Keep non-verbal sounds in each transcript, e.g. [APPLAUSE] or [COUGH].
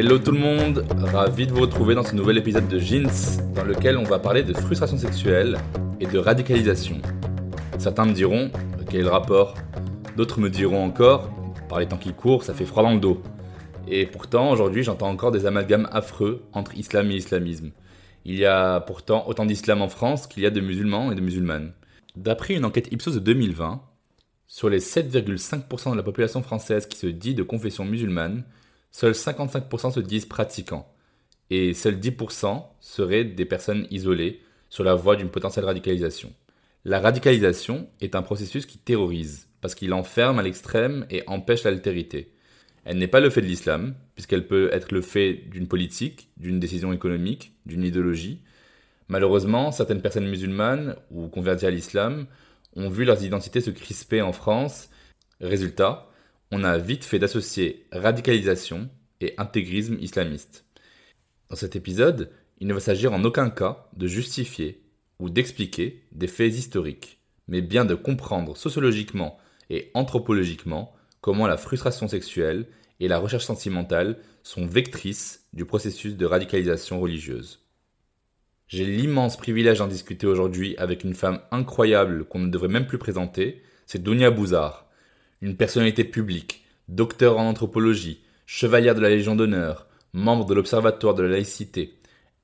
Hello tout le monde, ravi de vous retrouver dans ce nouvel épisode de Jeans dans lequel on va parler de frustration sexuelle et de radicalisation. Certains me diront, quel est le rapport? D'autres me diront encore, par les temps qui courent, ça fait froid dans le dos. Et pourtant, aujourd'hui, j'entends encore des amalgames affreux entre islam et islamisme. Il y a pourtant autant d'islam en France qu'il y a de musulmans et de musulmanes. D'après une enquête Ipsos de 2020, sur les 7,5% de la population française qui se dit de confession musulmane, seuls 55% se disent pratiquants, et seuls 10% seraient des personnes isolées sur la voie d'une potentielle radicalisation. La radicalisation est un processus qui terrorise, parce qu'il enferme à l'extrême et empêche l'altérité. Elle n'est pas le fait de l'islam, puisqu'elle peut être le fait d'une politique, d'une décision économique, d'une idéologie. Malheureusement, certaines personnes musulmanes ou converties à l'islam ont vu leurs identités se crisper en France. Résultat, on a vite fait d'associer radicalisation et intégrisme islamiste. Dans cet épisode, il ne va s'agir en aucun cas de justifier ou d'expliquer des faits historiques, mais bien de comprendre sociologiquement et anthropologiquement comment la frustration sexuelle et la recherche sentimentale sont vectrices du processus de radicalisation religieuse. J'ai l'immense privilège d'en discuter aujourd'hui avec une femme incroyable qu'on ne devrait même plus présenter, c'est Dounia Bouzard, une personnalité publique, docteur en anthropologie, chevalière de la Légion d'honneur, membre de l'Observatoire de la laïcité.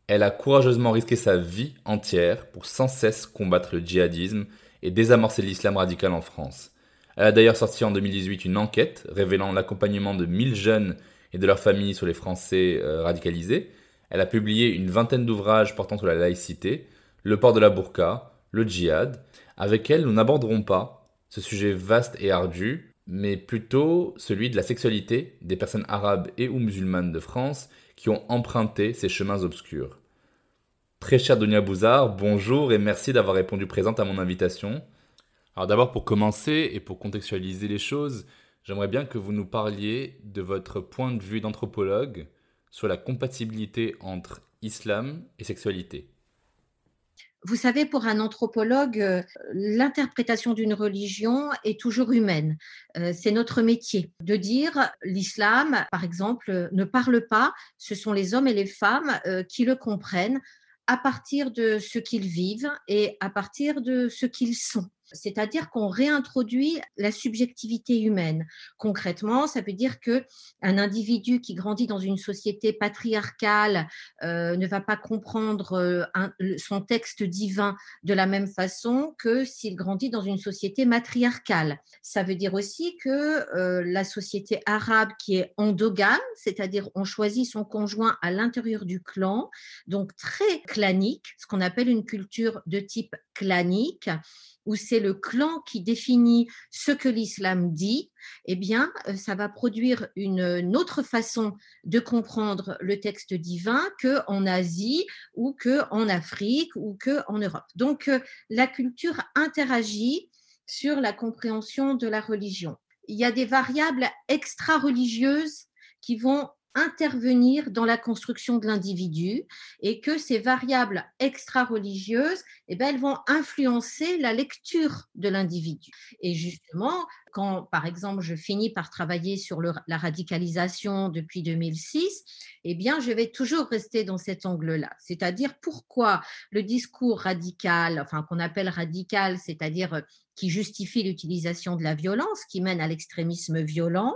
Elle a courageusement risqué sa vie entière pour sans cesse combattre le djihadisme et désamorcer l'islam radical en France. Elle a d'ailleurs sorti en 2018 une enquête révélant l'accompagnement de 1000 jeunes et de leurs familles sur les Français euh, radicalisés. Elle a publié une vingtaine d'ouvrages portant sur la laïcité, le port de la burqa, le djihad. Avec elle, nous n'aborderons pas ce sujet vaste et ardu, mais plutôt celui de la sexualité des personnes arabes et ou musulmanes de France qui ont emprunté ces chemins obscurs. Très cher Donia Bouzard, bonjour et merci d'avoir répondu présente à mon invitation. Alors d'abord pour commencer et pour contextualiser les choses, j'aimerais bien que vous nous parliez de votre point de vue d'anthropologue sur la compatibilité entre islam et sexualité. Vous savez, pour un anthropologue, euh, l'interprétation d'une religion est toujours humaine. Euh, C'est notre métier de dire l'islam, par exemple, ne parle pas, ce sont les hommes et les femmes euh, qui le comprennent à partir de ce qu'ils vivent et à partir de ce qu'ils sont. C'est-à-dire qu'on réintroduit la subjectivité humaine. Concrètement, ça veut dire que un individu qui grandit dans une société patriarcale euh, ne va pas comprendre euh, son texte divin de la même façon que s'il grandit dans une société matriarcale. Ça veut dire aussi que euh, la société arabe qui est endogame, c'est-à-dire on choisit son conjoint à l'intérieur du clan, donc très clanique, ce qu'on appelle une culture de type clanique, où c'est le clan qui définit ce que l'islam dit, eh bien, euh, ça va produire une, autre façon de comprendre le texte divin qu'en Asie ou qu'en Afrique ou qu'en Europe. Donc, euh, la culture interagit sur la compréhension de la religion. Il y a des variables extra-religieuses qui vont intervenir dans la construction de l'individu et que ces variables extra-religieuses, eh ben, elles vont influencer la lecture de l'individu. Et justement, quand, par exemple, je finis par travailler sur la radicalisation depuis 2006, eh bien, je vais toujours rester dans cet angle-là. C'est-à-dire pourquoi le discours radical, enfin, qu'on appelle radical, c'est-à-dire qui justifie l'utilisation de la violence, qui mène à l'extrémisme violent,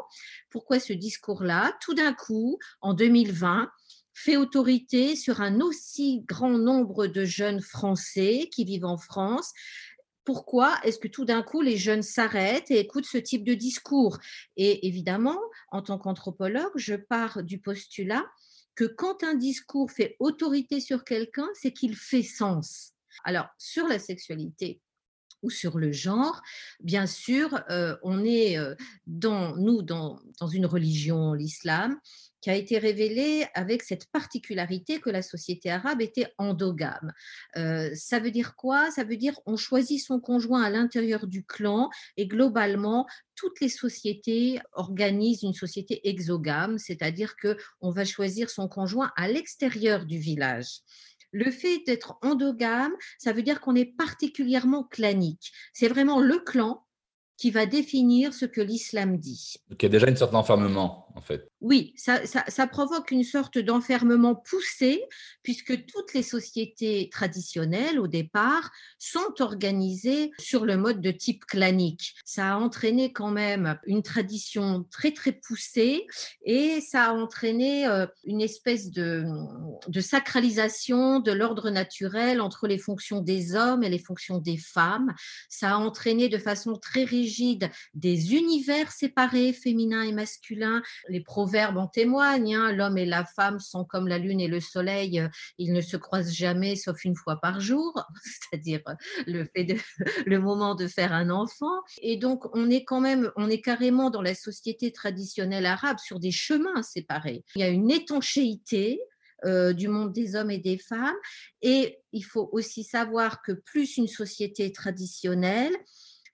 pourquoi ce discours-là, tout d'un coup, en 2020, fait autorité sur un aussi grand nombre de jeunes Français qui vivent en France, pourquoi est-ce que tout d'un coup les jeunes s'arrêtent et écoutent ce type de discours? Et évidemment, en tant qu'anthropologue, je pars du postulat que quand un discours fait autorité sur quelqu'un, c'est qu'il fait sens. Alors, sur la sexualité, ou sur le genre. Bien sûr, euh, on est euh, dans, nous dans, dans une religion, l'islam, qui a été révélée avec cette particularité que la société arabe était endogame. Euh, ça veut dire quoi? Ça veut dire on choisit son conjoint à l'intérieur du clan et globalement toutes les sociétés organisent une société exogame, c'est-à-dire que on va choisir son conjoint à l'extérieur du village. Le fait d'être endogame, ça veut dire qu'on est particulièrement clanique. C'est vraiment le clan qui va définir ce que l'islam dit. Il y a déjà une sorte d'enfermement, Oui, ça, provoque une sorte d'enfermement poussé, puisque toutes les sociétés traditionnelles, au départ, sont organisées sur le mode de type clanique. Ça a entraîné quand même une tradition très, très poussée, et ça a entraîné euh, une espèce de, de sacralisation de l'ordre naturel entre les fonctions des hommes et les fonctions des femmes. Ça a entraîné de façon très rigide des univers séparés, féminins et masculins. Les proverbes en témoignent, hein. l'homme et la femme sont comme la lune et le soleil, euh, ils ne se croisent jamais sauf une fois par jour, [LAUGHS] c'est-à-dire euh, [LAUGHS] le, moment de faire un enfant. Et donc, on est quand même, on est carrément dans la société traditionnelle arabe sur des chemins séparés. Il y a une étanchéité euh, du monde des hommes et des femmes. Et il faut aussi savoir que plus une société traditionnelle,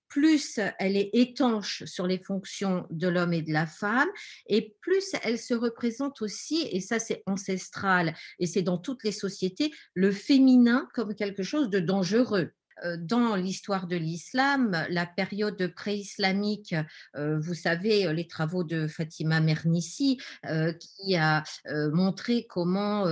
plus elle est étanche sur les fonctions de l'homme et de la femme, et plus elle se représente aussi, et ça c'est ancestral, et c'est dans toutes les sociétés, le féminin comme quelque chose de dangereux. Euh, dans l'histoire de l'islam, la période pré-islamique, euh, vous savez, les travaux de Fatima Mernissi, euh, qui a montré comment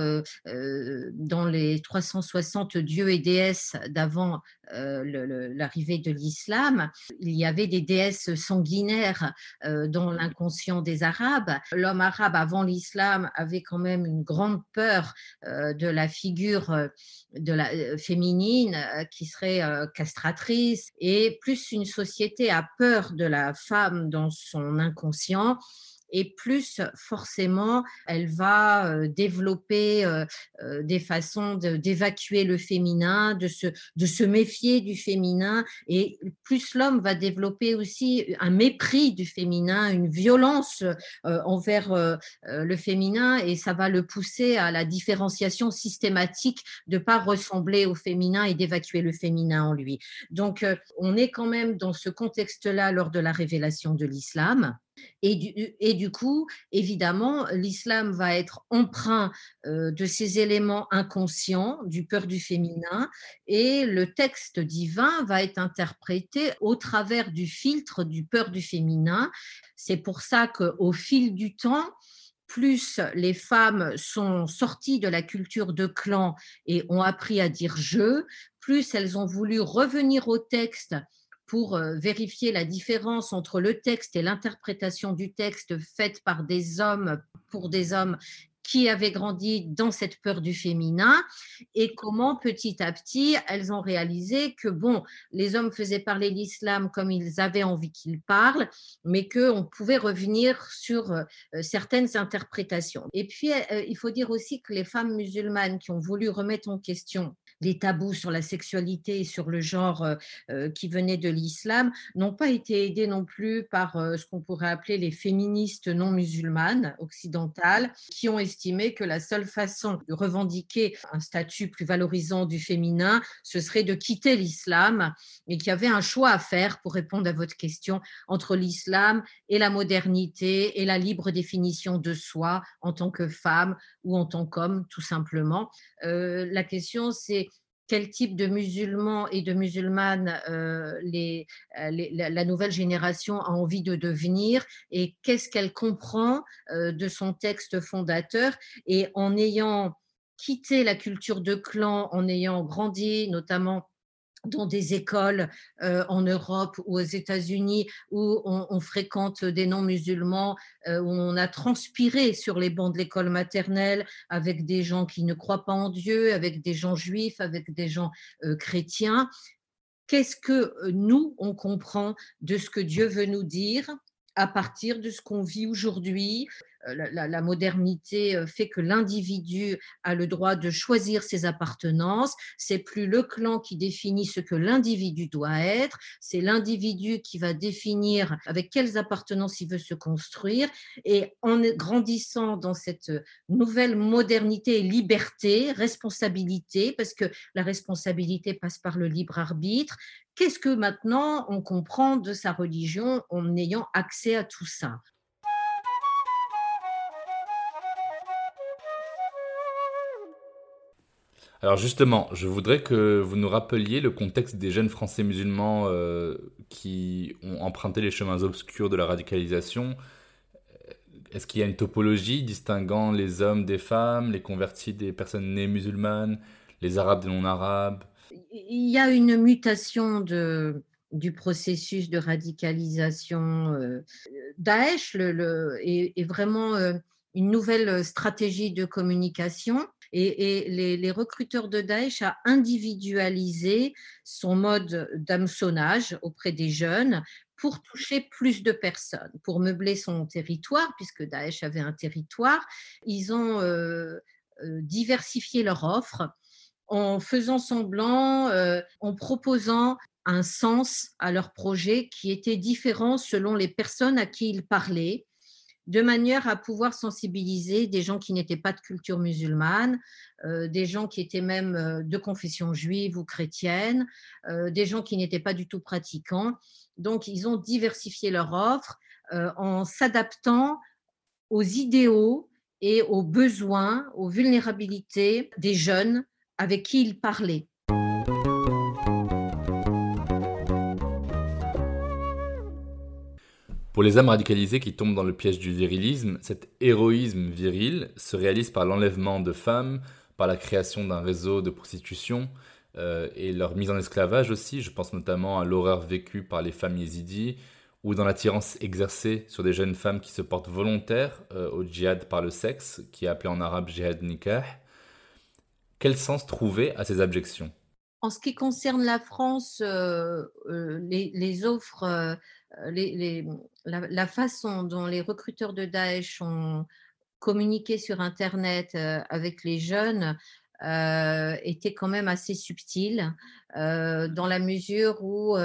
dans les 360 dieux et déesses d'avant l'arrivée de l'islam, il y avait des déesses sanguinaires dans l'inconscient des Arabes. L'homme arabe avant l'islam avait quand même une grande peur de la figure de la féminine qui serait euh, castratrice et plus une société a peur de la femme dans son inconscient et plus forcément elle va euh, développer euh, euh, des façons d'évacuer le féminin, de se, de se méfier du féminin, et plus l'homme va développer aussi un mépris du féminin, une violence envers le féminin, et ça va le pousser à la différenciation systématique de ne pas ressembler au féminin et d'évacuer le féminin en lui. Donc on est quand même dans ce contexte-là lors de la révélation de l'islam. Et du, et du, coup, évidemment, l'islam va être emprunt euh, de ces éléments inconscients, du peur du féminin, et le texte divin va être interprété au travers du filtre du peur du féminin. C'est pour ça qu'au fil du temps, plus les femmes sont sorties de la culture de clan et ont appris à dire je, plus elles ont voulu revenir au texte pour euh, vérifier la différence entre le texte et l'interprétation du texte faite par des hommes pour des hommes qui avaient grandi dans cette peur du féminin et comment petit à petit elles ont réalisé que bon, les hommes faisaient parler l'islam comme ils avaient envie qu'ils parlent, mais qu'on pouvait revenir sur euh, certaines interprétations. Et puis, euh, il faut dire aussi que les femmes musulmanes qui ont voulu remettre en question les tabous sur la sexualité et sur le genre euh, euh, qui venaient de l'islam n'ont pas été aidés non plus par euh, ce qu'on pourrait appeler les féministes non musulmanes occidentales, qui ont estimé que la seule façon de revendiquer un statut plus valorisant du féminin, ce serait de quitter l'islam et qu'il y avait un choix à faire pour répondre à votre question entre l'islam et la modernité et la libre définition de soi en tant que femme ou en tant qu'homme, tout simplement. la question, c'est quel type de musulmans et de musulmanes euh, euh, la, nouvelle génération a envie de devenir et qu'est-ce qu'elle comprend euh, de son texte fondateur. Et en ayant quitté la culture de clan, en ayant grandi notamment dans des écoles euh, en Europe ou aux États-Unis où on, fréquente des non-musulmans, euh, où on a transpiré sur les bancs de l'école maternelle avec des gens qui ne croient pas en Dieu, avec des gens juifs, avec des gens euh, chrétiens. Qu'est-ce que nous, on comprend de ce que Dieu veut nous dire? À partir de ce qu'on vit aujourd'hui euh, la, modernité euh, fait que l'individu a le droit de choisir ses appartenances. C'est plus le clan qui définit ce que l'individu doit être. C'est l'individu qui va définir avec quelles appartenances il veut se construire. Et en grandissant dans cette nouvelle modernité et liberté, responsabilité, parce que la responsabilité passe par le libre arbitre, qu'est-ce que maintenant on comprend de sa religion en ayant accès à tout ça? Alors justement, je voudrais que vous nous rappeliez le contexte des jeunes Français musulmans euh, qui ont emprunté les chemins obscurs de la radicalisation. Est-ce qu'il y a une topologie distinguant les hommes des femmes, les convertis des personnes nées musulmanes, les arabes des non-arabes? Il y a une mutation du processus de radicalisation. Euh, Daesh est, vraiment euh, une nouvelle stratégie de communication et, les, recruteurs de Daesh a individualisé son mode d'hameçonnage auprès des jeunes pour toucher plus de personnes, pour meubler son territoire, puisque Daesh avait un territoire. Ils ont euh, diversifié leur offre en faisant semblant, euh, en proposant un sens à leur projet qui était différent selon les personnes à qui ils parlaient de manière à pouvoir sensibiliser des gens qui n'étaient pas de culture musulmane, euh, des gens qui étaient même euh, de confession juive ou chrétienne, des gens qui n'étaient pas du tout pratiquants. Donc, ils ont diversifié leur offre en s'adaptant aux idéaux et aux besoins, aux vulnérabilités des jeunes avec qui ils parlaient. Pour les âmes radicalisées qui tombent dans le piège du virilisme, cet héroïsme viril se réalise par l'enlèvement de femmes, par la création d'un réseau de prostitution euh, et leur mise en esclavage aussi. Je pense notamment à l'horreur vécue par les femmes yézidis ou dans l'attirance exercée sur des jeunes femmes qui se portent volontaires euh, au djihad par le sexe, qui est appelé en arabe djihad nikah. Quel sens trouver à ces abjections? En ce qui concerne la France, euh, les, les, offres euh, la, façon dont les recruteurs de Daesh ont communiqué sur Internet euh, avec les jeunes euh, était quand même assez subtile, dans la mesure où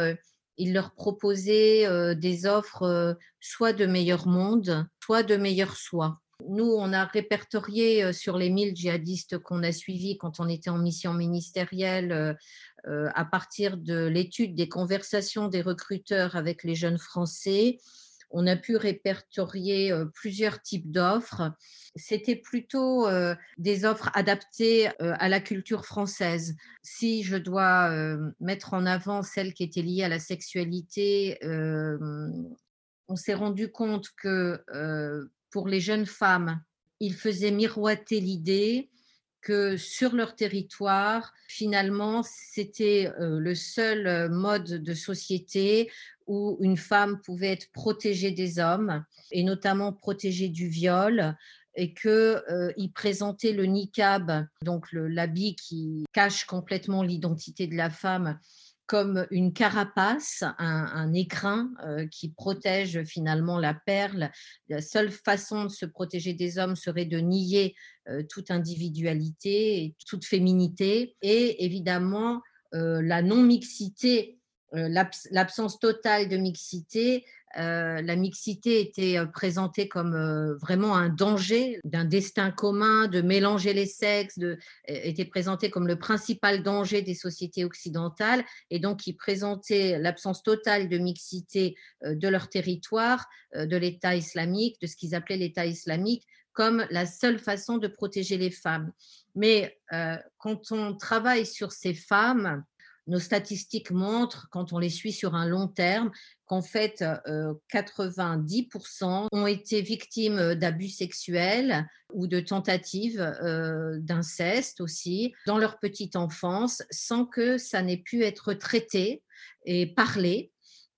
ils leur proposaient des offres soit de meilleur monde, soit de meilleur soi. Nous, on a répertorié sur les 1000 djihadistes qu'on a suivis quand on était en mission ministérielle euh, à partir de l'étude des conversations des recruteurs avec les jeunes Français, on a pu répertorier euh, plusieurs types d'offres. C'était plutôt euh, des offres adaptées à la culture française. Si je dois mettre en avant celles qui étaient liées à la sexualité, on s'est rendu compte que pour les jeunes femmes, il faisait miroiter l'idée que sur leur territoire, finalement, c'était euh, le seul euh, mode de société où une femme pouvait être protégée des hommes et notamment protégée du viol et qu'il euh, présentait le niqab, donc l'habit qui cache complètement l'identité de la femme, comme une carapace, un, écrin euh, qui protège finalement la perle. La seule façon de se protéger des hommes serait de nier euh, toute individualité et toute féminité. Et évidemment, euh, la non-mixité, l'absence totale de mixité euh, la mixité était euh, présentée comme euh, vraiment un danger d'un destin commun, de mélanger les sexes, était présentée comme le principal danger des sociétés occidentales, et donc qui présentait l'absence totale de mixité de leur territoire, de l'État islamique, de ce qu'ils appelaient l'État islamique, comme la seule façon de protéger les femmes. Mais quand on travaille sur ces femmes, nos statistiques montrent, quand on les suit sur un long terme, qu'en fait, 90% euh, ont été victimes d'abus sexuels ou de tentatives euh, d'inceste aussi dans leur petite enfance, sans que ça n'ait pu être traité et parlé.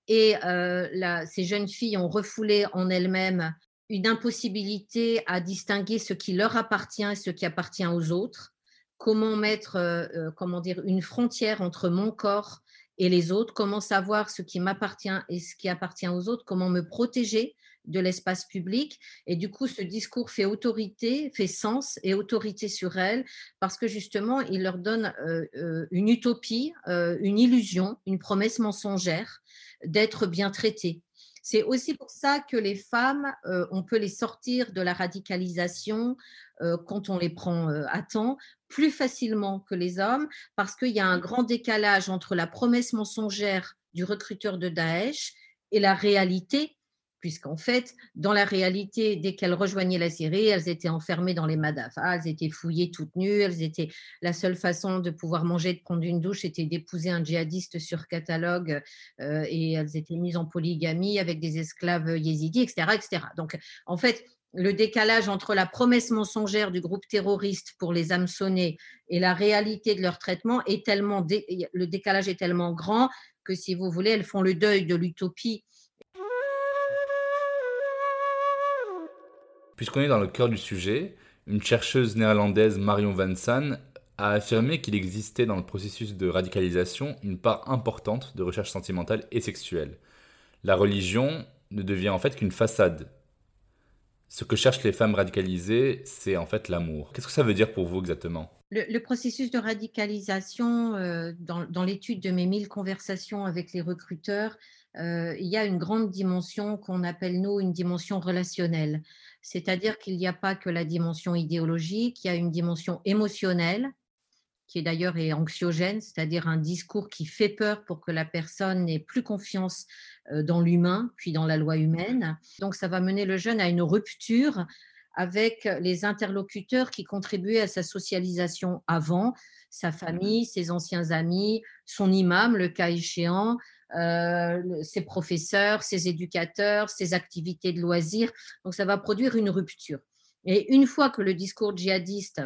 Et euh, ces jeunes filles ont refoulé en elles-mêmes une impossibilité à distinguer ce qui leur appartient et ce qui appartient aux autres comment mettre, euh, euh, comment dire, une frontière entre mon corps et les autres, comment savoir ce qui m'appartient et ce qui appartient aux autres, comment me protéger de l'espace public. Et du coup, ce discours fait autorité, fait sens et autorité sur elles, parce que justement, il leur donne euh, une utopie, une illusion, une promesse mensongère d'être bien traitées. C'est aussi pour ça que les femmes, on peut les sortir de la radicalisation quand on les prend à temps plus facilement que les hommes, parce qu'il y a un grand décalage entre la promesse mensongère du recruteur de Daesh et la réalité puisqu'en fait, dans la réalité, dès qu'elles rejoignaient la Syrie, elles étaient enfermées dans les madafas, elles étaient fouillées toutes nues, elles étaient la seule façon de pouvoir manger, de prendre une douche, était d'épouser un djihadiste sur catalogue, euh, et elles étaient mises en polygamie avec des esclaves yézidis, etc.. Donc, en fait, le décalage entre la promesse mensongère du groupe terroriste pour les hameçonner et la réalité de leur traitement est tellement, le décalage est tellement grand que si vous voulez, elles font le deuil de l'utopie Puisqu'on est dans le cœur du sujet, une chercheuse néerlandaise Marion Van San a affirmé qu'il existait dans le processus de radicalisation une part importante de recherche sentimentale et sexuelle. La religion ne devient en fait qu'une façade. Ce que cherchent les femmes radicalisées, c'est en fait l'amour. Qu'est-ce que ça veut dire pour vous exactement? Le, processus de radicalisation, euh, dans, l'étude de mes mille conversations avec les recruteurs, euh, il y a une grande dimension qu'on appelle, nous, une dimension relationnelle. C'est-à-dire qu'il n'y a pas que la dimension idéologique, il y a une dimension émotionnelle, qui d'ailleurs est anxiogène, c'est-à-dire un discours qui fait peur pour que la personne n'ait plus confiance euh, dans l'humain, puis dans la loi humaine. Donc ça va mener le jeune à une rupture avec les interlocuteurs qui contribuaient à sa socialisation avant, sa famille, ses anciens amis, son imam, le cas échéant, ses professeurs, ses éducateurs, ses activités de loisirs. Donc ça va produire une rupture. Et une fois que le discours djihadiste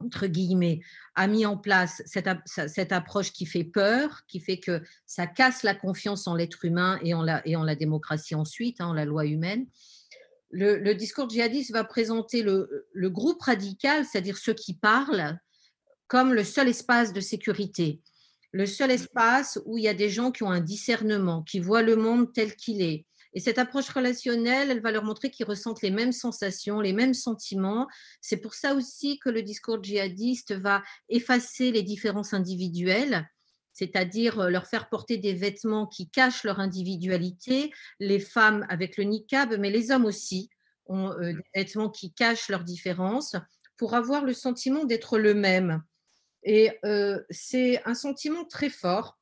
entre guillemets, a mis en place cette, approche qui fait peur, qui fait que ça casse la confiance en l'être humain et en la, et en la démocratie ensuite, hein, en la loi humaine. Le, discours djihadiste va présenter le, le groupe radical, c'est-à-dire ceux qui parlent, comme le seul espace de sécurité le seul espace où il y a des gens qui ont un discernement, qui voient le monde tel qu'il est. Et cette approche relationnelle, elle va leur montrer qu'ils ressentent les mêmes sensations, les mêmes sentiments. C'est pour ça aussi que le discours djihadiste va effacer les différences individuelles, c'est-à-dire euh, leur faire porter des vêtements qui cachent leur individualité, les femmes avec le niqab, mais les hommes aussi ont euh, des vêtements qui cachent leurs différences pour avoir le sentiment d'être le même. Et euh, c'est un sentiment très fort,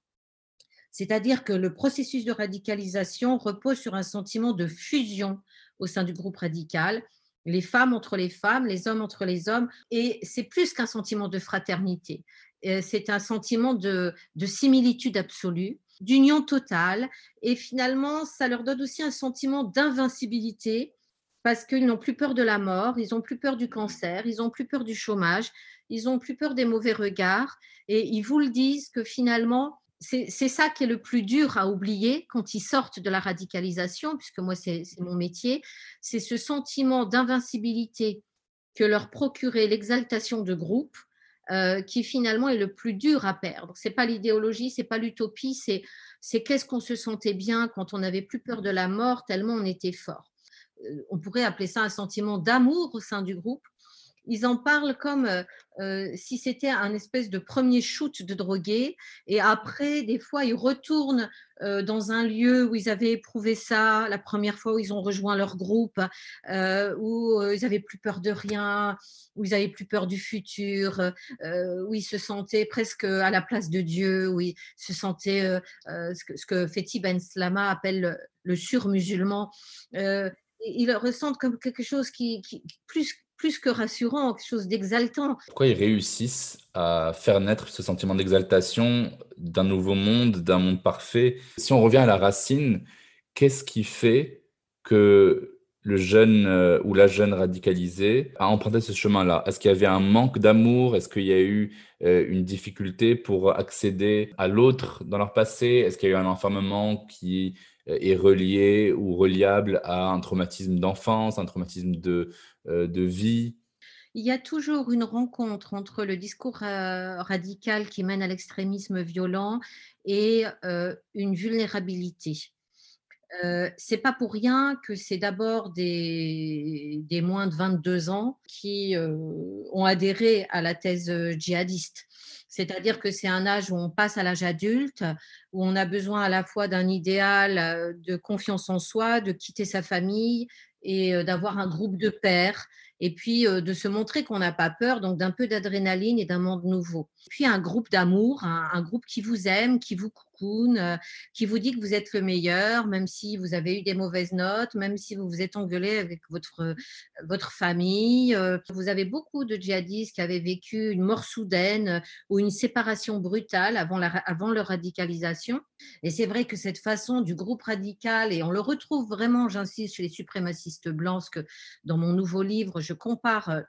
c'est-à-dire que le processus de radicalisation repose sur un sentiment de fusion au sein du groupe radical, les femmes entre les femmes, les hommes entre les hommes, et c'est plus qu'un sentiment de fraternité, c'est un sentiment de, de similitude absolue, d'union totale, et finalement, ça leur donne aussi un sentiment d'invincibilité parce qu'ils n'ont plus peur de la mort, ils n'ont plus peur du cancer, ils n'ont plus peur du chômage, ils n'ont plus peur des mauvais regards et ils vous le disent que finalement, c'est ça qui est le plus dur à oublier quand ils sortent de la radicalisation, puisque moi, c'est mon métier, c'est ce sentiment d'invincibilité que leur procurait l'exaltation de groupe qui finalement est le plus dur à perdre. C'est pas l'idéologie, c'est pas l'utopie, c'est qu'est-ce qu'on se sentait bien quand on n'avait plus peur de la mort tellement on était fort. On pourrait appeler ça un sentiment d'amour au sein du groupe ils en parlent comme euh, euh, si c'était un espèce de premier shoot de drogués. Et après, des fois, ils retournent euh, dans un lieu où ils avaient éprouvé ça la première fois où ils ont rejoint leur groupe, où ils n'avaient plus peur de rien, où ils n'avaient plus peur du futur, où ils se sentaient presque à la place de Dieu, où ils se sentaient ce, que, ce Fethi Ben Slama appelle le, le surmusulman. Ils le ressentent comme quelque chose qui, plus plus que rassurant, quelque chose d'exaltant. Pourquoi ils réussissent à faire naître ce sentiment d'exaltation d'un nouveau monde, d'un monde parfait? Si on revient à la racine, qu'est-ce qui fait que le jeune euh, ou la jeune radicalisée a emprunté ce chemin-là? Est-ce qu'il y avait un manque d'amour? Est-ce qu'il y a eu euh, une difficulté pour accéder à l'autre dans leur passé? Est-ce qu'il y a eu un enfermement qui est relié ou reliable à un traumatisme d'enfance, un traumatisme de, euh, de vie. Il y a toujours une rencontre entre le discours euh, radical qui mène à l'extrémisme violent et euh, une vulnérabilité. Euh, c'est pas pour rien que c'est d'abord des, des, moins de 22 ans qui ont adhéré à la thèse djihadiste. C'est-à-dire que c'est un âge où on passe à l'âge adulte, où on a besoin à la fois d'un idéal de confiance en soi, de quitter sa famille, et d'avoir un groupe de pairs et puis de se montrer qu'on n'a pas peur, donc d'un peu d'adrénaline et d'un monde nouveau. Puis un groupe d'amour, un, groupe qui vous aime, qui vous euh, qui vous dit que vous êtes le meilleur, même si vous avez eu des mauvaises notes, même si vous vous êtes engueulé avec votre, euh, votre famille. Euh, vous avez beaucoup de djihadistes qui avaient vécu une mort soudaine ou une séparation brutale avant, la, avant leur radicalisation. Et c'est vrai que cette façon du groupe radical, et on le retrouve vraiment, j'insiste, chez les suprémacistes blancs, parce que dans mon nouveau livre, je compare,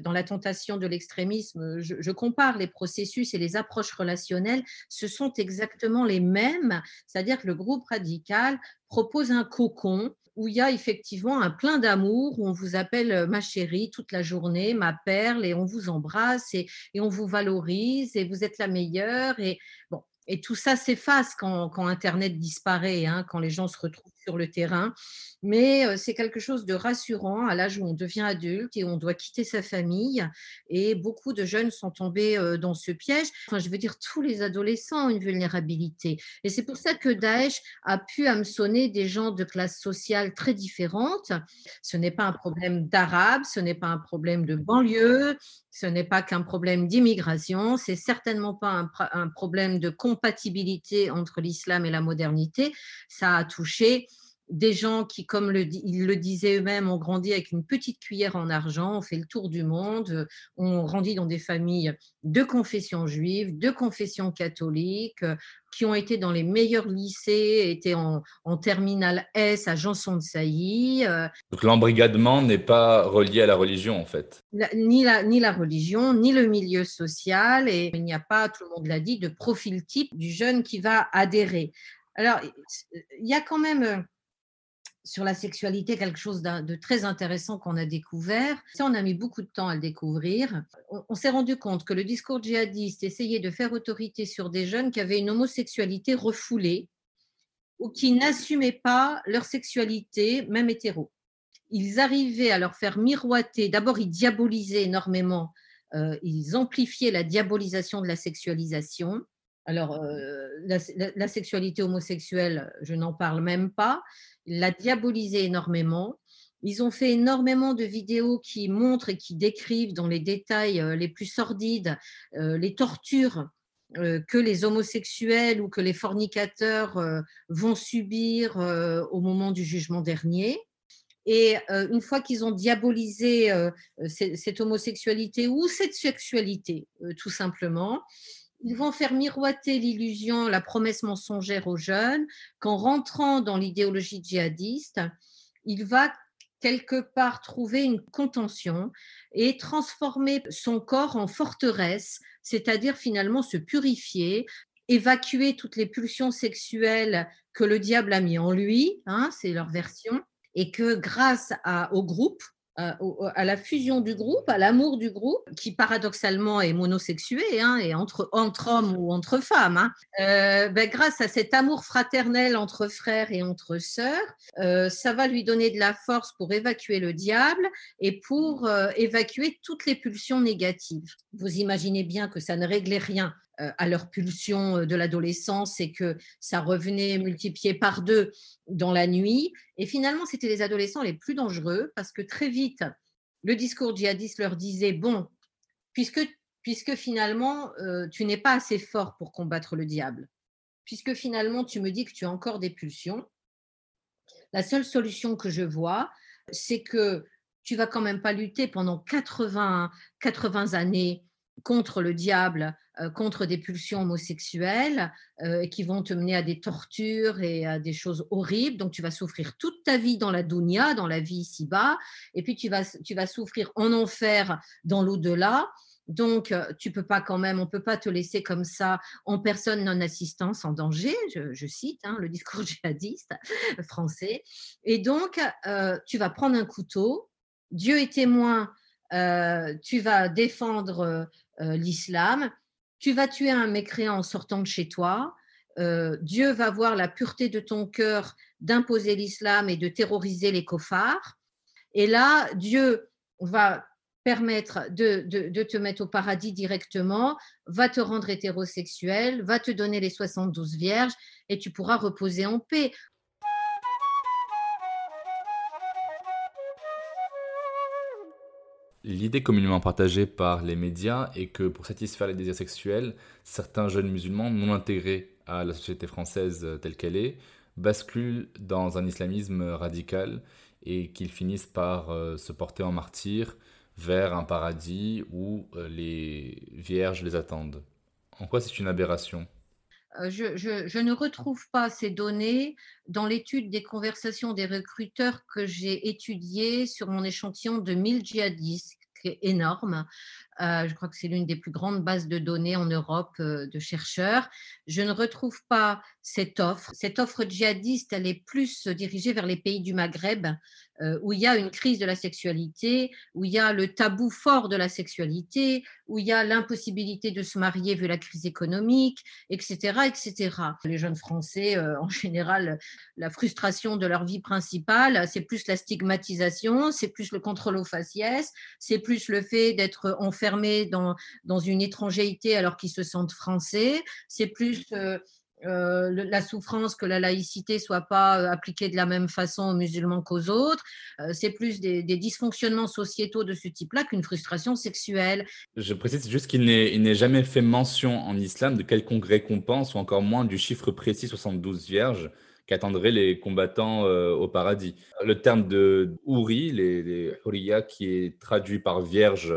dans la tentation de l'extrémisme, je, je compare les processus et les approches relationnelles. Ce sont exactement les mêmes, c'est-à-dire que le groupe radical propose un cocon où il y a effectivement un plein d'amour, où on vous appelle euh, ma chérie toute la journée, ma perle, et on vous embrasse et, et on vous valorise et vous êtes la meilleure. Et bon, et tout ça s'efface quand, Internet disparaît, hein, quand les gens se retrouvent sur le terrain. Mais c'est quelque chose de rassurant à l'âge où on devient adulte et on doit quitter sa famille. Et beaucoup de jeunes sont tombés dans ce piège. Enfin, je veux dire, tous les adolescents ont une vulnérabilité. Et c'est pour ça que Daesh a pu hameçonner des gens de classes sociales très différentes. Ce n'est pas un problème d'arabe, ce n'est pas un problème de banlieue, ce n'est pas qu'un problème d'immigration, c'est certainement pas un, problème de compatibilité entre l'islam et la modernité. Ça a touché des gens qui, comme ils le disaient eux-mêmes, ont grandi avec une petite cuillère en argent, ont fait le tour du monde, ont grandi dans des familles de confession juive, de confession catholique, qui ont été dans les meilleurs lycées, étaient en, en terminale S à Janson de Sailly. Euh. Donc l'embrigadement n'est pas relié à la religion en fait ni, la, ni la religion, ni le milieu social, et il n'y a pas, tout le monde l'a dit, de profil type du jeune qui va adhérer. Alors, il y a quand même sur la sexualité quelque chose de très intéressant qu'on a découvert. Ça, on a mis beaucoup de temps à le découvrir. On, s'est rendu compte que le discours djihadiste essayait de faire autorité sur des jeunes qui avaient une homosexualité refoulée ou qui n'assumaient pas leur sexualité, même hétéro. Ils arrivaient à leur faire miroiter, d'abord ils diabolisaient énormément, euh, ils amplifiaient la diabolisation de la sexualisation. Alors, euh, la, sexualité homosexuelle, je n'en parle même pas. Ils la diabolisé énormément. Ils ont fait énormément de vidéos qui montrent et qui décrivent dans les détails euh, les plus sordides euh, les tortures que les homosexuels ou que les fornicateurs vont subir au moment du jugement dernier. Et une fois qu'ils ont diabolisé cette homosexualité ou cette sexualité, tout simplement, ils vont faire miroiter l'illusion, la promesse mensongère aux jeunes qu'en rentrant dans l'idéologie djihadiste, il va quelque part trouver une contention et transformer son corps en forteresse, c'est-à-dire finalement se purifier, évacuer toutes les pulsions sexuelles que le diable a mis en lui, hein, c'est leur version, et que grâce à, au groupe, à la fusion du groupe, à l'amour du groupe, qui paradoxalement est monosexué, hein, et entre, hommes ou entre femmes. Hein. Euh, ben, grâce à cet amour fraternel entre frères et entre sœurs, euh, ça va lui donner de la force pour évacuer le diable et pour euh, évacuer toutes les pulsions négatives. Vous imaginez bien que ça ne réglait rien à leur pulsion de l'adolescence et que ça revenait multiplié par deux dans la nuit. Et finalement, c'était les adolescents les plus dangereux parce que très vite, le discours djihadiste leur disait, bon, puisque, puisque finalement, tu n'es pas assez fort pour combattre le diable, puisque finalement, tu me dis que tu as encore des pulsions, la seule solution que je vois, c'est que tu vas quand même pas lutter pendant 80, 80 années contre le diable, euh, contre des pulsions homosexuelles euh, qui vont te mener à des tortures et à des choses horribles. Donc, tu vas souffrir toute ta vie dans la dunya, dans la vie ici-bas, et puis tu vas, tu vas souffrir en enfer dans l'au-delà. Donc, euh, tu peux pas quand même, on peut pas te laisser comme ça en personne non assistance en danger, je, cite hein, le discours [LAUGHS] djihadiste français. Et donc, tu vas prendre un couteau. Dieu est témoin, tu vas défendre euh, l'islam. Tu vas tuer un mécréant en sortant de chez toi. Euh, Dieu va voir la pureté de ton cœur d'imposer l'islam et de terroriser les cofards. Et là, Dieu va permettre de, de, te mettre au paradis directement, va te rendre hétérosexuel, va te donner les 72 vierges et tu pourras reposer en paix. L'idée communément partagée par les médias est que pour satisfaire les désirs sexuels, certains jeunes musulmans non intégrés à la société française telle qu'elle est basculent dans un islamisme radical et qu'ils finissent par euh, se porter en martyr vers un paradis où euh, les vierges les attendent. En quoi c'est une aberration? Euh, je, ne retrouve pas ces données dans l'étude des conversations des recruteurs que j'ai étudiées sur mon échantillon de 1000 djihadistes, qui est énorme. Euh, je crois que c'est l'une des plus grandes bases de données en Europe euh, de chercheurs. Je ne retrouve pas cette offre. Cette offre djihadiste, elle est plus dirigée vers les pays du Maghreb, euh, où il y a une crise de la sexualité, où il y a le tabou fort de la sexualité, où il y a l'impossibilité de se marier vu la crise économique, etc. etc. Les jeunes Français, en général, la frustration de leur vie principale, c'est plus la stigmatisation, c'est plus le contrôle aux faciès, c'est plus le fait d'être enfermé dans, une étrangérité alors qu'ils se sentent français. C'est plus euh, euh, la souffrance que la laïcité soit pas euh, appliquée de la même façon aux musulmans qu'aux autres. c'est plus des, dysfonctionnements sociétaux de ce type-là qu'une frustration sexuelle. Je précise juste qu'il n'est jamais fait mention en islam de quelconque récompense ou encore moins du chiffre précis 72 vierges qu'attendraient les combattants au paradis. Le terme de Houri, les, les qui est traduit par vierge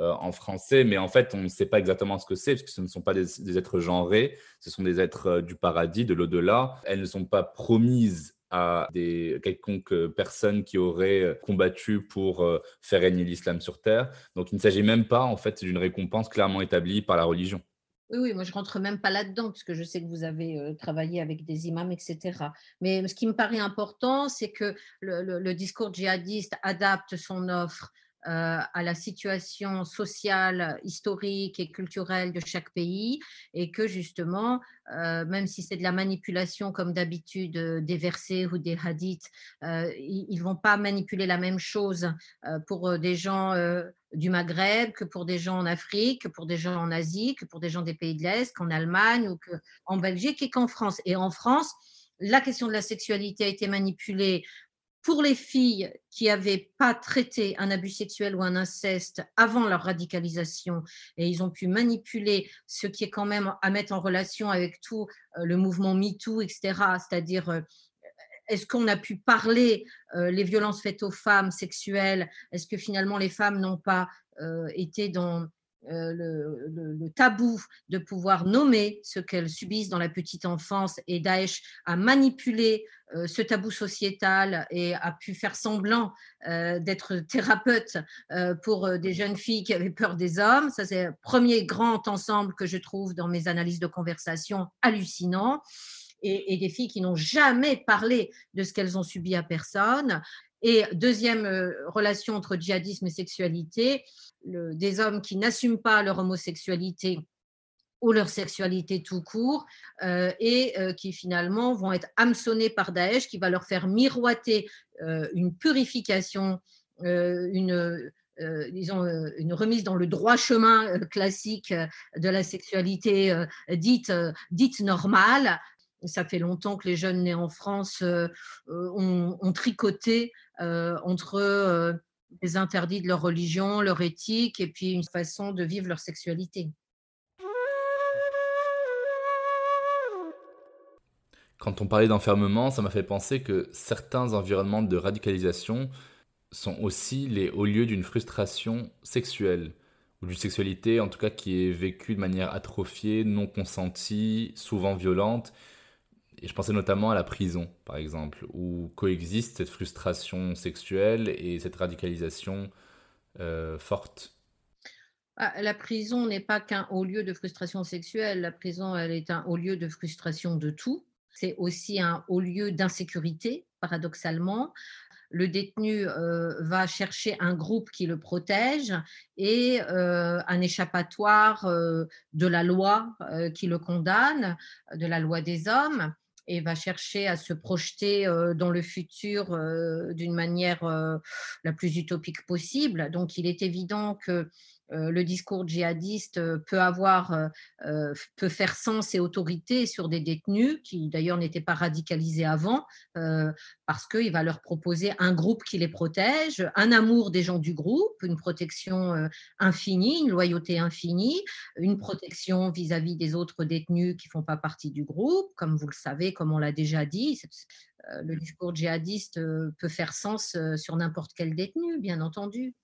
euh, en français, mais en fait, on ne sait pas exactement ce que c'est, parce que ce ne sont pas des, êtres genrés, ce sont des êtres euh, du paradis, de l'au-delà. Elles ne sont pas promises à des quelconques personnes qui auraient euh, combattu pour faire régner l'islam sur terre. Donc, il ne s'agit même pas, en fait, d'une récompense clairement établie par la religion. Oui, oui, moi je rentre même pas là-dedans, puisque je sais que vous avez travaillé avec des imams, etc. Mais ce qui me paraît important, c'est que le discours djihadiste adapte son offre euh, à la situation sociale, historique et culturelle de chaque pays et que justement, euh, même si c'est de la manipulation comme d'habitude euh, des versets ou des hadiths, ils ne vont pas manipuler la même chose pour des gens du Maghreb que pour des gens en Afrique, que pour des gens en Asie, que pour des gens des pays de l'Est, qu'en Allemagne ou qu'en Belgique et qu'en France. Et en France, la question de la sexualité a été manipulée pour les filles qui n'avaient pas traité un abus sexuel ou un inceste avant leur radicalisation, et ils ont pu manipuler ce qui est quand même à mettre en relation avec tout euh, le mouvement MeToo, etc., c'est-à-dire euh, est-ce qu'on a pu parler euh, les violences faites aux femmes sexuelles? Est-ce que finalement les femmes n'ont pas été dans euh, le, tabou de pouvoir nommer ce qu'elles subissent dans la petite enfance et Daesh a manipulé euh, ce tabou sociétal et a pu faire semblant euh, d'être thérapeute pour des jeunes filles qui avaient peur des hommes. Ça, c'est le premier grand ensemble que je trouve dans mes analyses de conversation hallucinant. Et, et, des filles qui n'ont jamais parlé de ce qu'elles ont subi à personne. Et deuxième relation entre djihadisme et sexualité, des hommes qui n'assument pas leur homosexualité ou leur sexualité tout court, et qui finalement vont être hameçonnés par Daesh, qui va leur faire miroiter une purification, une, disons, une remise dans le droit chemin classique de la sexualité dite, dite normale. Ça fait longtemps que les jeunes nés en France ont, tricoté entre les interdits de leur religion, leur éthique, et puis une façon de vivre leur sexualité. Quand on parlait d'enfermement, ça m'a fait penser que certains environnements de radicalisation sont aussi les hauts lieux d'une frustration sexuelle, ou d'une sexualité en tout cas qui est vécue de manière atrophiée, non consentie, souvent violente. Et je pensais notamment à la prison, par exemple, où coexiste cette frustration sexuelle et cette radicalisation euh, forte. Ah, la prison n'est pas qu'un haut lieu de frustration sexuelle, la prison elle est un haut lieu de frustration de tout. C'est aussi un haut lieu d'insécurité, paradoxalement le détenu euh, va chercher un groupe qui le protège et euh, un échappatoire de la loi qui le condamne, de la loi des hommes et va chercher à se projeter dans le futur d'une manière la plus utopique possible. Donc il est évident que le discours djihadiste euh, peut avoir, euh, peut faire sens et autorité sur des détenus qui d'ailleurs n'étaient pas radicalisés avant, parce qu'il va leur proposer un groupe qui les protège, un amour des gens du groupe, une protection infinie, une loyauté infinie, une protection vis-à-vis des autres détenus qui font pas partie du groupe, comme vous le savez, comme on l'a déjà dit. Le discours djihadiste peut faire sens sur n'importe quel détenu, bien entendu.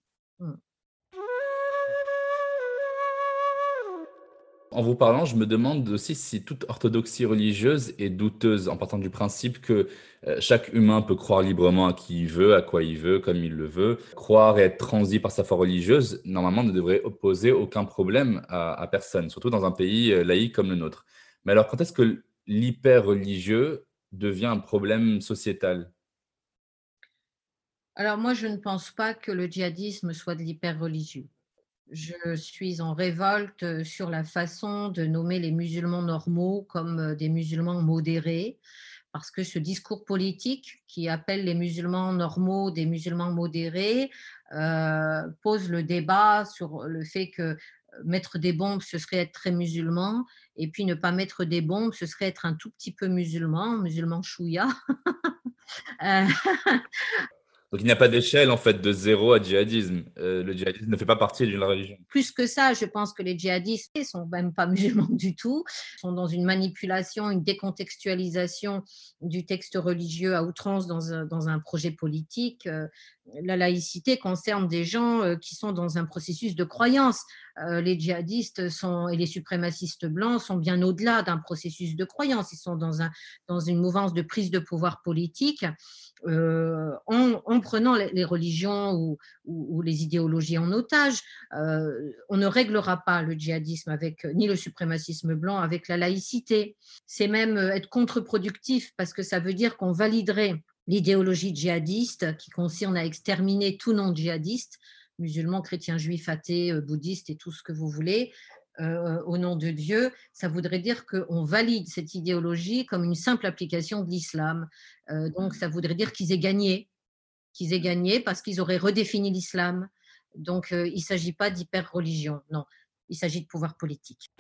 En vous parlant, je me demande aussi si toute orthodoxie religieuse est douteuse en partant du principe que euh, chaque humain peut croire librement à qui il veut, à quoi il veut, comme il le veut. Croire et être transi par sa foi religieuse, normalement, ne devrait opposer aucun problème à, personne, surtout dans un pays euh, laïque comme le nôtre. Mais alors, quand est-ce que l'hyper-religieux devient un problème sociétal? Alors moi, je ne pense pas que le djihadisme soit de l'hyper-religieux je suis en révolte sur la façon de nommer les musulmans normaux comme des musulmans modérés, parce que ce discours politique qui appelle les musulmans normaux des musulmans modérés pose le débat sur le fait que mettre des bombes, ce serait être très musulman, et puis ne pas mettre des bombes, ce serait être un tout petit peu musulman, musulman chouïa. [LAUGHS] [LAUGHS] Donc il n'y a pas d'échelle en fait de zéro à djihadisme. Euh, le djihadisme ne fait pas partie d'une religion. Plus que ça, je pense que les djihadistes ne sont même pas [LAUGHS] musulmans du tout, Ils sont dans une manipulation, une décontextualisation du texte religieux à outrance dans un, projet politique. Euh, la laïcité concerne des gens euh, qui sont dans un processus de croyance. Les djihadistes et les suprémacistes blancs sont bien au-delà d'un processus de croyance. Ils sont dans une mouvance de prise de pouvoir politique euh, en, prenant les, religions ou, les idéologies en otage. Euh, on ne réglera pas le djihadisme avec ni le suprémacisme blanc avec la laïcité. C'est même être contre-productif parce que ça veut dire qu'on validerait l'idéologie djihadiste qui concerne à exterminer tout non-djihadiste, musulmans, chrétiens, juifs, athées, euh, bouddhistes et tout ce que vous voulez, euh, au nom de Dieu, ça voudrait dire qu'on valide cette idéologie comme une simple application de l'islam. Euh, donc, ça voudrait dire qu'ils aient gagné, qu'ils aient gagné parce qu'ils auraient redéfini l'islam. Donc, euh, il ne s'agit pas d'hyper-religion, non, il s'agit de pouvoir politique.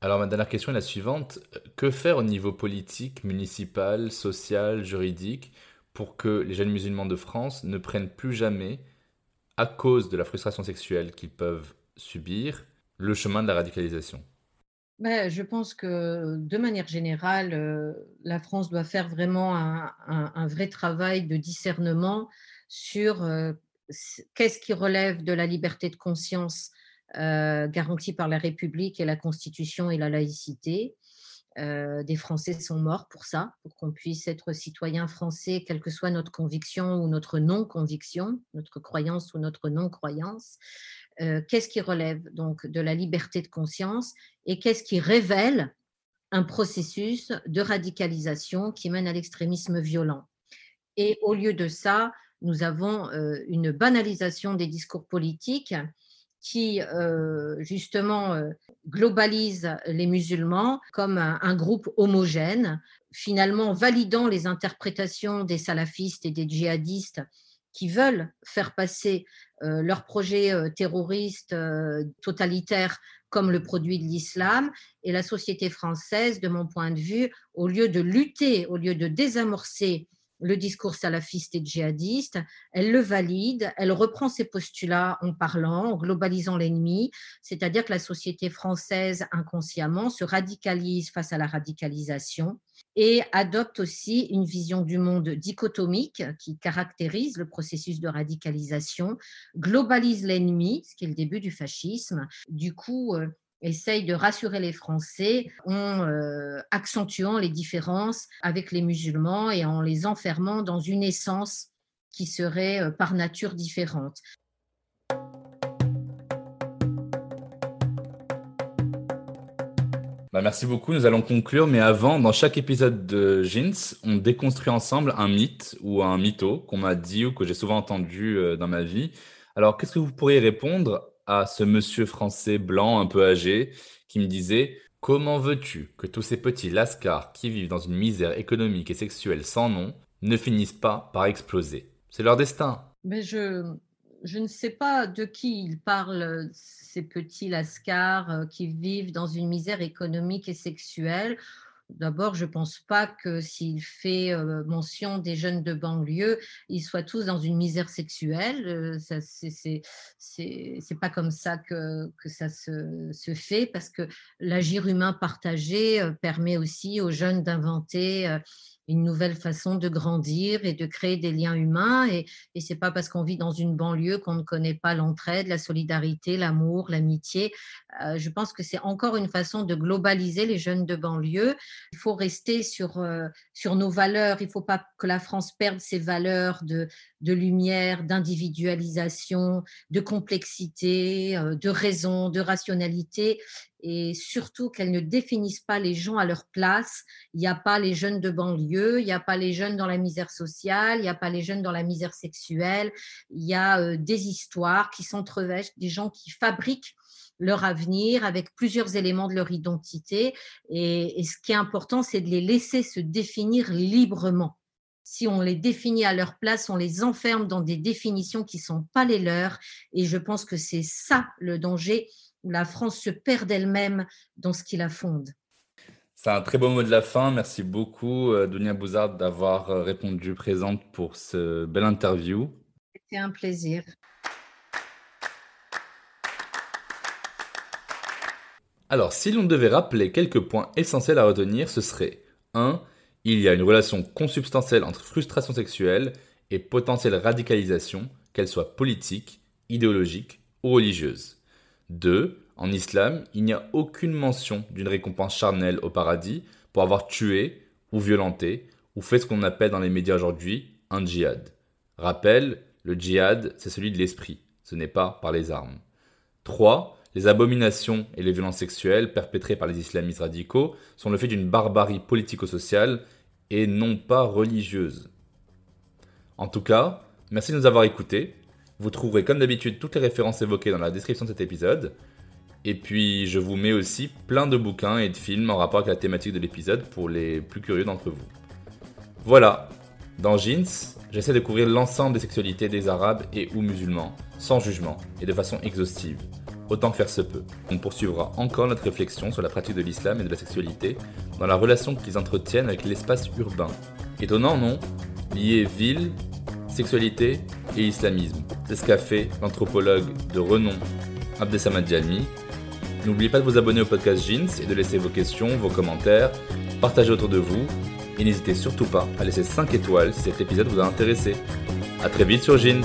Alors, ma dernière question est la suivante. Que faire au niveau politique, municipal, social, juridique pour que les jeunes musulmans de France ne prennent plus jamais à cause de la frustration sexuelle qu'ils peuvent subir, le chemin de la radicalisation. Ben, Je pense que de manière générale, euh, la France doit faire vraiment un, vrai travail de discernement sur euh, qu'est-ce qui relève de la liberté de conscience euh, garantie par la République et la Constitution et la laïcité, euh, des Français sont morts pour ça, pour qu'on puisse être citoyen français, quelle que soit notre conviction ou notre non-conviction, notre croyance ou notre non-croyance. Euh, qu'est-ce qui relève donc de la liberté de conscience et qu'est-ce qui révèle un processus de radicalisation qui mène à l'extrémisme violent? Et au lieu de ça, nous avons euh, une banalisation des discours politiques qui euh, justement euh, globalise les musulmans comme un, groupe homogène, finalement validant les interprétations des salafistes et des djihadistes qui veulent faire passer leur projet terroriste totalitaire comme le produit de l'islam. Et la société française, de mon point de vue, au lieu de lutter, au lieu de désamorcer le discours salafiste et djihadiste, elle le valide, elle reprend ses postulats en parlant, en globalisant l'ennemi, c'est-à-dire que la société française inconsciemment se radicalise face à la radicalisation et adopte aussi une vision du monde dichotomique qui caractérise le processus de radicalisation, globalise l'ennemi, ce qui est le début du fascisme. Du coup, euh, essaye de rassurer les Français en euh, accentuant les différences avec les musulmans et en les enfermant dans une essence qui serait euh, par nature différente. Bah merci beaucoup, nous allons conclure, mais avant, dans chaque épisode de Jeans, on déconstruit ensemble un mythe ou un mytho qu'on m'a dit ou que j'ai souvent entendu euh, dans ma vie. Alors, qu'est-ce que vous pourriez répondre à ce monsieur français blanc un peu âgé qui me disait Comment veux-tu que tous ces petits lascars qui vivent dans une misère économique et sexuelle sans nom ne finissent pas par exploser? C'est leur destin. Mais je, je ne sais pas de qui il parle, ces petits lascars euh, qui vivent dans une misère économique et sexuelle. D'abord, je ne pense pas que s'il fait euh, mention des jeunes de banlieue, ils soient tous dans une misère sexuelle. Euh, Ce c'est pas comme ça que, ça se, se, fait, parce que l'agir humain partagé euh, permet aussi aux jeunes d'inventer une nouvelle façon de grandir et de créer des liens humains. Et, et ce n'est pas parce qu'on vit dans une banlieue qu'on ne connaît pas l'entraide, la solidarité, l'amour, l'amitié. Euh, je pense que c'est encore une façon de globaliser les jeunes de banlieue. Il faut rester sur, euh, sur nos valeurs. Il ne faut pas que la France perde ses valeurs de, de lumière, d'individualisation, de complexité, euh, de raison, de rationalité et surtout qu'elles ne définissent pas les gens à leur place. Il n'y a pas les jeunes de banlieue, il n'y a pas les jeunes dans la misère sociale, il n'y a pas les jeunes dans la misère sexuelle. Il y a euh, des histoires qui s'entrevêchent, des gens qui fabriquent leur avenir avec plusieurs éléments de leur identité. Et, ce qui est important, c'est de les laisser se définir librement. Si on les définit à leur place, on les enferme dans des définitions qui ne sont pas les leurs. Et je pense que c'est ça le danger où la France se perd d'elle-même dans ce qui la fonde. C'est un très beau mot de la fin. Merci beaucoup, euh, Dunia Bouzard, d'avoir euh, répondu présente pour ce bel interview. C'était un plaisir. Alors, si l'on devait rappeler quelques points essentiels à retenir, ce serait 1. Il y a une relation consubstantielle entre frustration sexuelle et potentielle radicalisation, qu'elle soit politique, idéologique ou religieuse. 2. En islam, il n'y a aucune mention d'une récompense charnelle au paradis pour avoir tué ou violenté ou fait ce qu'on appelle dans les médias aujourd'hui un djihad. Rappel, le djihad, c'est celui de l'esprit, ce n'est pas par les armes. 3. Les abominations et les violences sexuelles perpétrées par les islamistes radicaux sont le fait d'une barbarie politico-sociale et non pas religieuse. En tout cas, merci de nous avoir écoutés. Vous trouverez comme d'habitude toutes les références évoquées dans la description de cet épisode. Et puis je vous mets aussi plein de bouquins et de films en rapport avec la thématique de l'épisode pour les plus curieux d'entre vous. Voilà, dans Jeans, j'essaie de couvrir l'ensemble des sexualités des arabes et ou musulmans, sans jugement et de façon exhaustive, autant que faire se peut. On poursuivra encore notre réflexion sur la pratique de l'islam et de la sexualité dans la relation qu'ils entretiennent avec l'espace urbain. Étonnant, non? Lié ville, sexualité et islamisme. C'est ce qu'a fait l'anthropologue de renom Abdesamad. N'oubliez pas de vous abonner au podcast Jeans et de laisser vos questions, vos commentaires, partager autour de vous et n'hésitez surtout pas à laisser 5 étoiles si cet épisode vous a intéressé. A très vite sur Jeans